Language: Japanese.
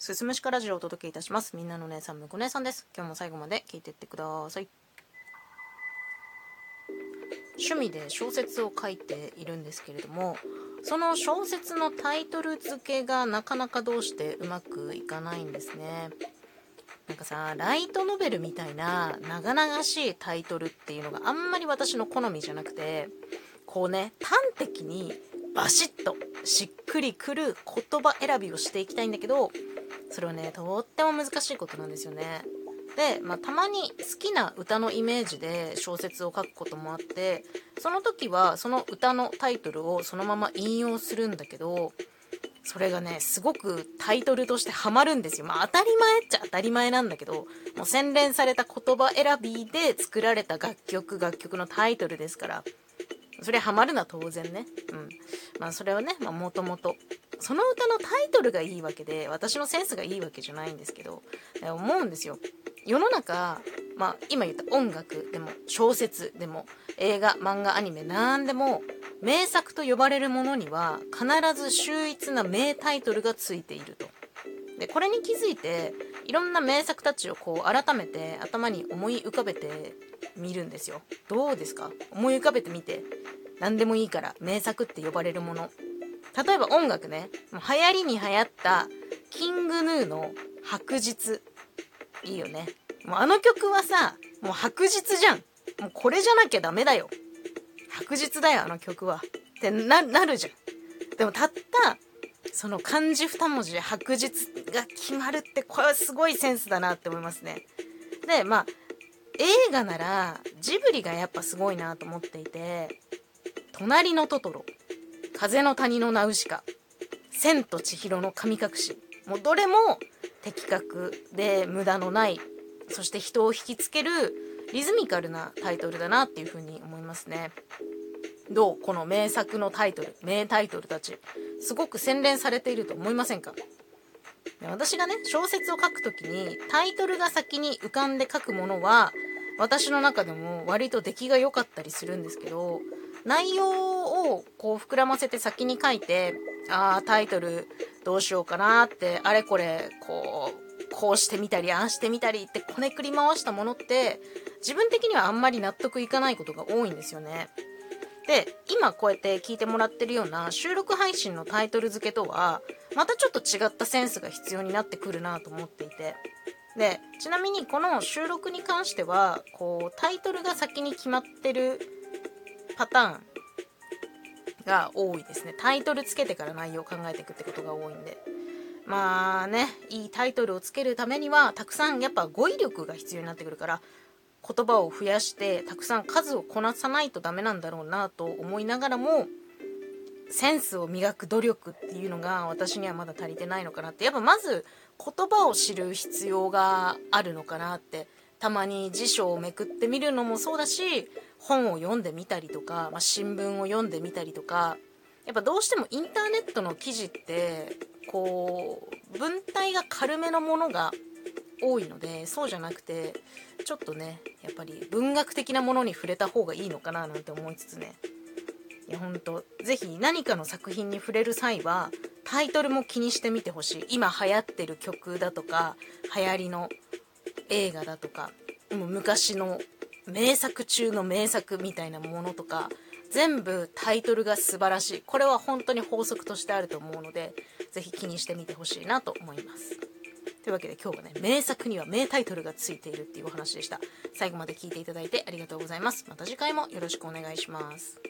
すすむしかラジオをお届けいたします。みんなの姉さんむこ姉さんです。今日も最後まで聞いてってください。趣味で小説を書いているんですけれどもその小説のタイトル付けがなかなかどうしてうまくいかないんですね。なんかさライトノベルみたいな長々しいタイトルっていうのがあんまり私の好みじゃなくてこうね端的にバシッとしっくりくる言葉選びをしていきたいんだけどそれはねとっても難しいことなんですよね。で、まあ、たまに好きな歌のイメージで小説を書くこともあってその時はその歌のタイトルをそのまま引用するんだけどそれがねすごくタイトルとしてハマるんですよ。まあ当たり前っちゃ当たり前なんだけどもう洗練された言葉選びで作られた楽曲楽曲のタイトルですからそれハマるのは当然ね。うん。まあそれはねもともとその歌のタイトルがいいわけで私のセンスがいいわけじゃないんですけど思うんですよ。世の中、まあ、今言った音楽でも小説でも映画漫画アニメ何でも名作と呼ばれるものには必ず秀逸な名タイトルがついていると。でこれに気づいていろんな名作たちをこう改めて頭に思い浮かべてみるんですよ。どうですか？思い浮かべてみて。何でもいいから名作って呼ばれるもの。例えば音楽ね。流行りに流行ったキングヌーの白日。いいよね。もうあの曲はさもう白日じゃん。もうこれじゃなきゃダメだよ。白日だよあの曲は。ってなるじゃん。でもたったその漢字2文字で白日が決まるってこれはすごいセンスだなって思いますね。でまあ映画ならジブリがやっぱすごいなと思っていて「隣のトトロ」「風の谷のナウシカ」「千と千尋の神隠し」もうどれも的確で無駄のない。そして人を引きつける。リズミカルなタイトルだなっていうふうに思いますね。どうこの名作のタイトル名タイトルたち。すごく洗練されていると思いませんか？私がね小説を書くときにタイトルが先に浮かんで書くものは私の中でも割と出来が良かったりするんですけど内容をこう膨らませて先に書いてああタイトルどうしようかなってあれこれこうこうしてみたりああしてみたりってこねくり回したものって自分的にはあんまり納得いかないことが多いんですよね。で今こうやって聞いてもらってるような収録配信のタイトル付けとはまたちょっと違ったセンスが必要になってくるなと思っていてでちなみにこの収録に関してはこうタイトルが先に決まってるパターンが多いですね。タイトルつけてから内容を考えていくってことが多いんで。まあねいいタイトルをつけるためにはたくさんやっぱ語彙力が必要になってくるから言葉を増やしてたくさん数をこなさないとダメなんだろうなと思いながらもセンスを磨く努力っていうのが私にはまだ足りてないのかなって。やっぱまず言葉を知る必要があるのかなってたまに辞書をめくってみるのもそうだし本を読んでみたりとか、まあ、新聞を読んでみたりとかやっぱどうしてもインターネットの記事ってこう文体が軽めのものが多いのでそうじゃなくてちょっとねやっぱり文学的なものに触れた方がいいのかななんて思いつつね。いやほんと是非何かの作品に触れる際はタイトルも気にしてみてほしい。今流行ってる曲だとか流行りの映画だとかもう昔の名作中の名作みたいなものとか全部タイトルが素晴らしい。これは本当に法則としてあると思うので是非気にしてみてほしいなと思います。というわけで今日はね名作には名タイトルがついているっていうお話でした。最後まで聞いていただいてありがとうございます。また次回もよろしくお願いします。